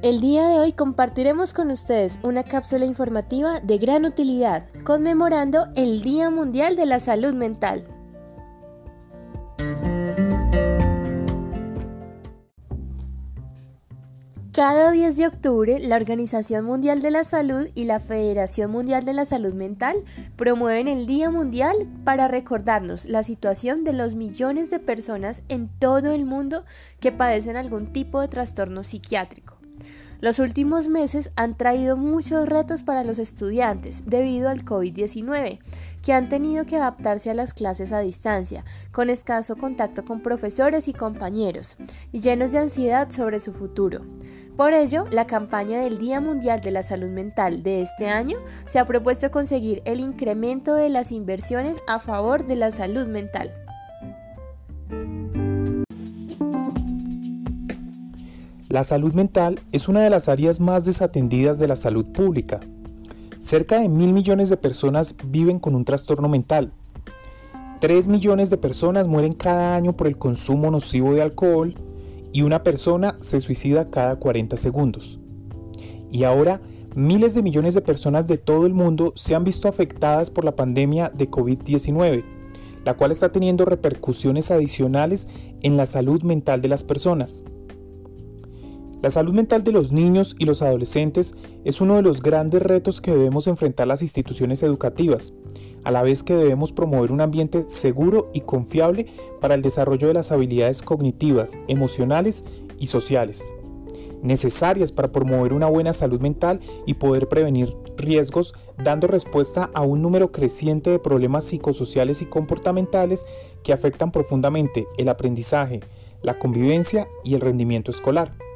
El día de hoy compartiremos con ustedes una cápsula informativa de gran utilidad, conmemorando el Día Mundial de la Salud Mental. Cada 10 de octubre, la Organización Mundial de la Salud y la Federación Mundial de la Salud Mental promueven el Día Mundial para recordarnos la situación de los millones de personas en todo el mundo que padecen algún tipo de trastorno psiquiátrico. Los últimos meses han traído muchos retos para los estudiantes debido al COVID-19, que han tenido que adaptarse a las clases a distancia, con escaso contacto con profesores y compañeros, y llenos de ansiedad sobre su futuro. Por ello, la campaña del Día Mundial de la Salud Mental de este año se ha propuesto conseguir el incremento de las inversiones a favor de la salud mental. La salud mental es una de las áreas más desatendidas de la salud pública. Cerca de mil millones de personas viven con un trastorno mental. Tres millones de personas mueren cada año por el consumo nocivo de alcohol y una persona se suicida cada 40 segundos. Y ahora, miles de millones de personas de todo el mundo se han visto afectadas por la pandemia de COVID-19, la cual está teniendo repercusiones adicionales en la salud mental de las personas. La salud mental de los niños y los adolescentes es uno de los grandes retos que debemos enfrentar las instituciones educativas, a la vez que debemos promover un ambiente seguro y confiable para el desarrollo de las habilidades cognitivas, emocionales y sociales, necesarias para promover una buena salud mental y poder prevenir riesgos, dando respuesta a un número creciente de problemas psicosociales y comportamentales que afectan profundamente el aprendizaje, la convivencia y el rendimiento escolar.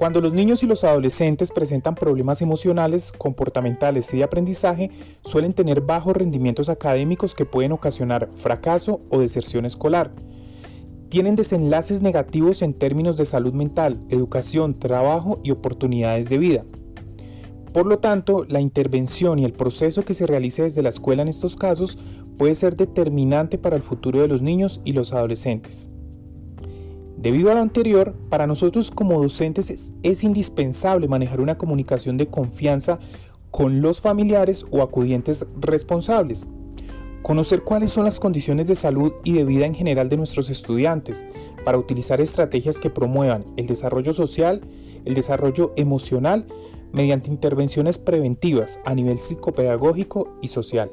Cuando los niños y los adolescentes presentan problemas emocionales, comportamentales y de aprendizaje, suelen tener bajos rendimientos académicos que pueden ocasionar fracaso o deserción escolar. Tienen desenlaces negativos en términos de salud mental, educación, trabajo y oportunidades de vida. Por lo tanto, la intervención y el proceso que se realice desde la escuela en estos casos puede ser determinante para el futuro de los niños y los adolescentes. Debido a lo anterior, para nosotros como docentes es, indispensable manejar una comunicación de confianza con los familiares o acudientes responsables. Conocer cuáles son las condiciones de salud y de vida en general de nuestros estudiantes para utilizar estrategias que promuevan el desarrollo social, el desarrollo emocional, mediante intervenciones preventivas a nivel psicopedagógico y social.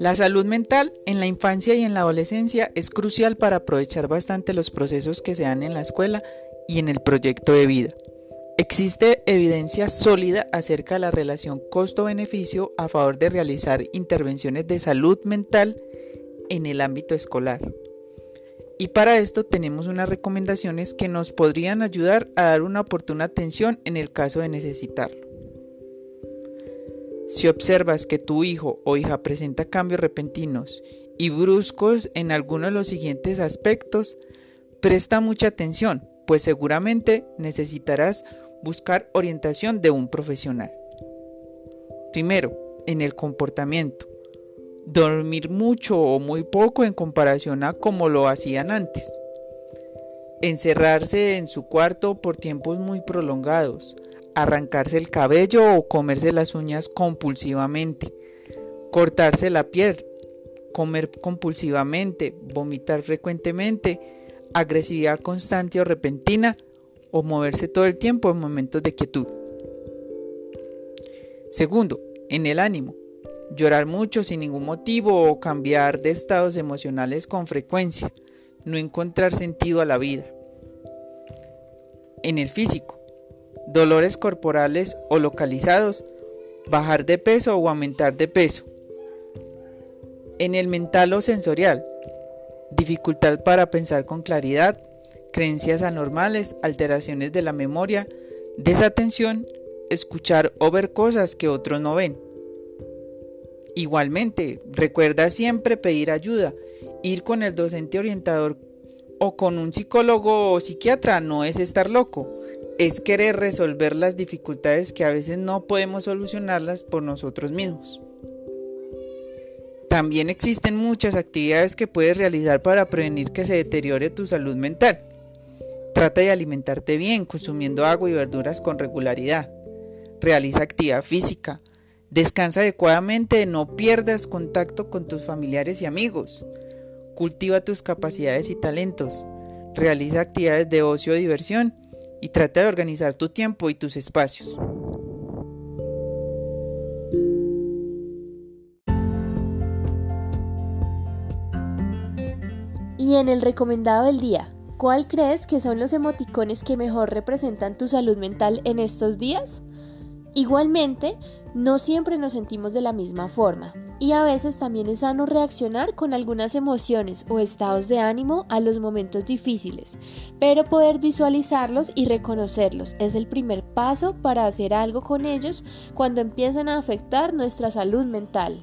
La salud mental en la infancia y en la adolescencia es crucial para aprovechar bastante los procesos que se dan en la escuela y en el proyecto de vida. Existe evidencia sólida acerca de la relación costo-beneficio a favor de realizar intervenciones de salud mental en el ámbito escolar. Y para esto tenemos unas recomendaciones que nos podrían ayudar a dar una oportuna atención en el caso de necesitarlo. Si observas que tu hijo o hija presenta cambios repentinos y bruscos en alguno de los siguientes aspectos, presta mucha atención, pues seguramente necesitarás buscar orientación de un profesional. Primero, en el comportamiento. Dormir mucho o muy poco en comparación a como lo hacían antes. Encerrarse en su cuarto por tiempos muy prolongados arrancarse el cabello o comerse las uñas compulsivamente, cortarse la piel, comer compulsivamente, vomitar frecuentemente, agresividad constante o repentina o moverse todo el tiempo en momentos de quietud. Segundo, en el ánimo. Llorar mucho sin ningún motivo o cambiar de estados emocionales con frecuencia. No encontrar sentido a la vida. En el físico dolores corporales o localizados, bajar de peso o aumentar de peso. En el mental o sensorial, dificultad para pensar con claridad, creencias anormales, alteraciones de la memoria, desatención, escuchar o ver cosas que otros no ven. Igualmente, recuerda siempre pedir ayuda, ir con el docente orientador o con un psicólogo o psiquiatra no es estar loco, es querer resolver las dificultades que a veces no podemos solucionarlas por nosotros mismos. También existen muchas actividades que puedes realizar para prevenir que se deteriore tu salud mental. Trata de alimentarte bien, consumiendo agua y verduras con regularidad. Realiza actividad física. Descansa adecuadamente, no pierdas contacto con tus familiares y amigos. Cultiva tus capacidades y talentos. Realiza actividades de ocio o diversión y trata de organizar tu tiempo y tus espacios. Y en el recomendado del día, ¿cuál crees que son los emoticones que mejor representan tu salud mental en estos días? Igualmente, no siempre nos sentimos de la misma forma y a veces también es sano reaccionar con algunas emociones o estados de ánimo a los momentos difíciles, pero poder visualizarlos y reconocerlos es el primer paso para hacer algo con ellos cuando empiezan a afectar nuestra salud mental.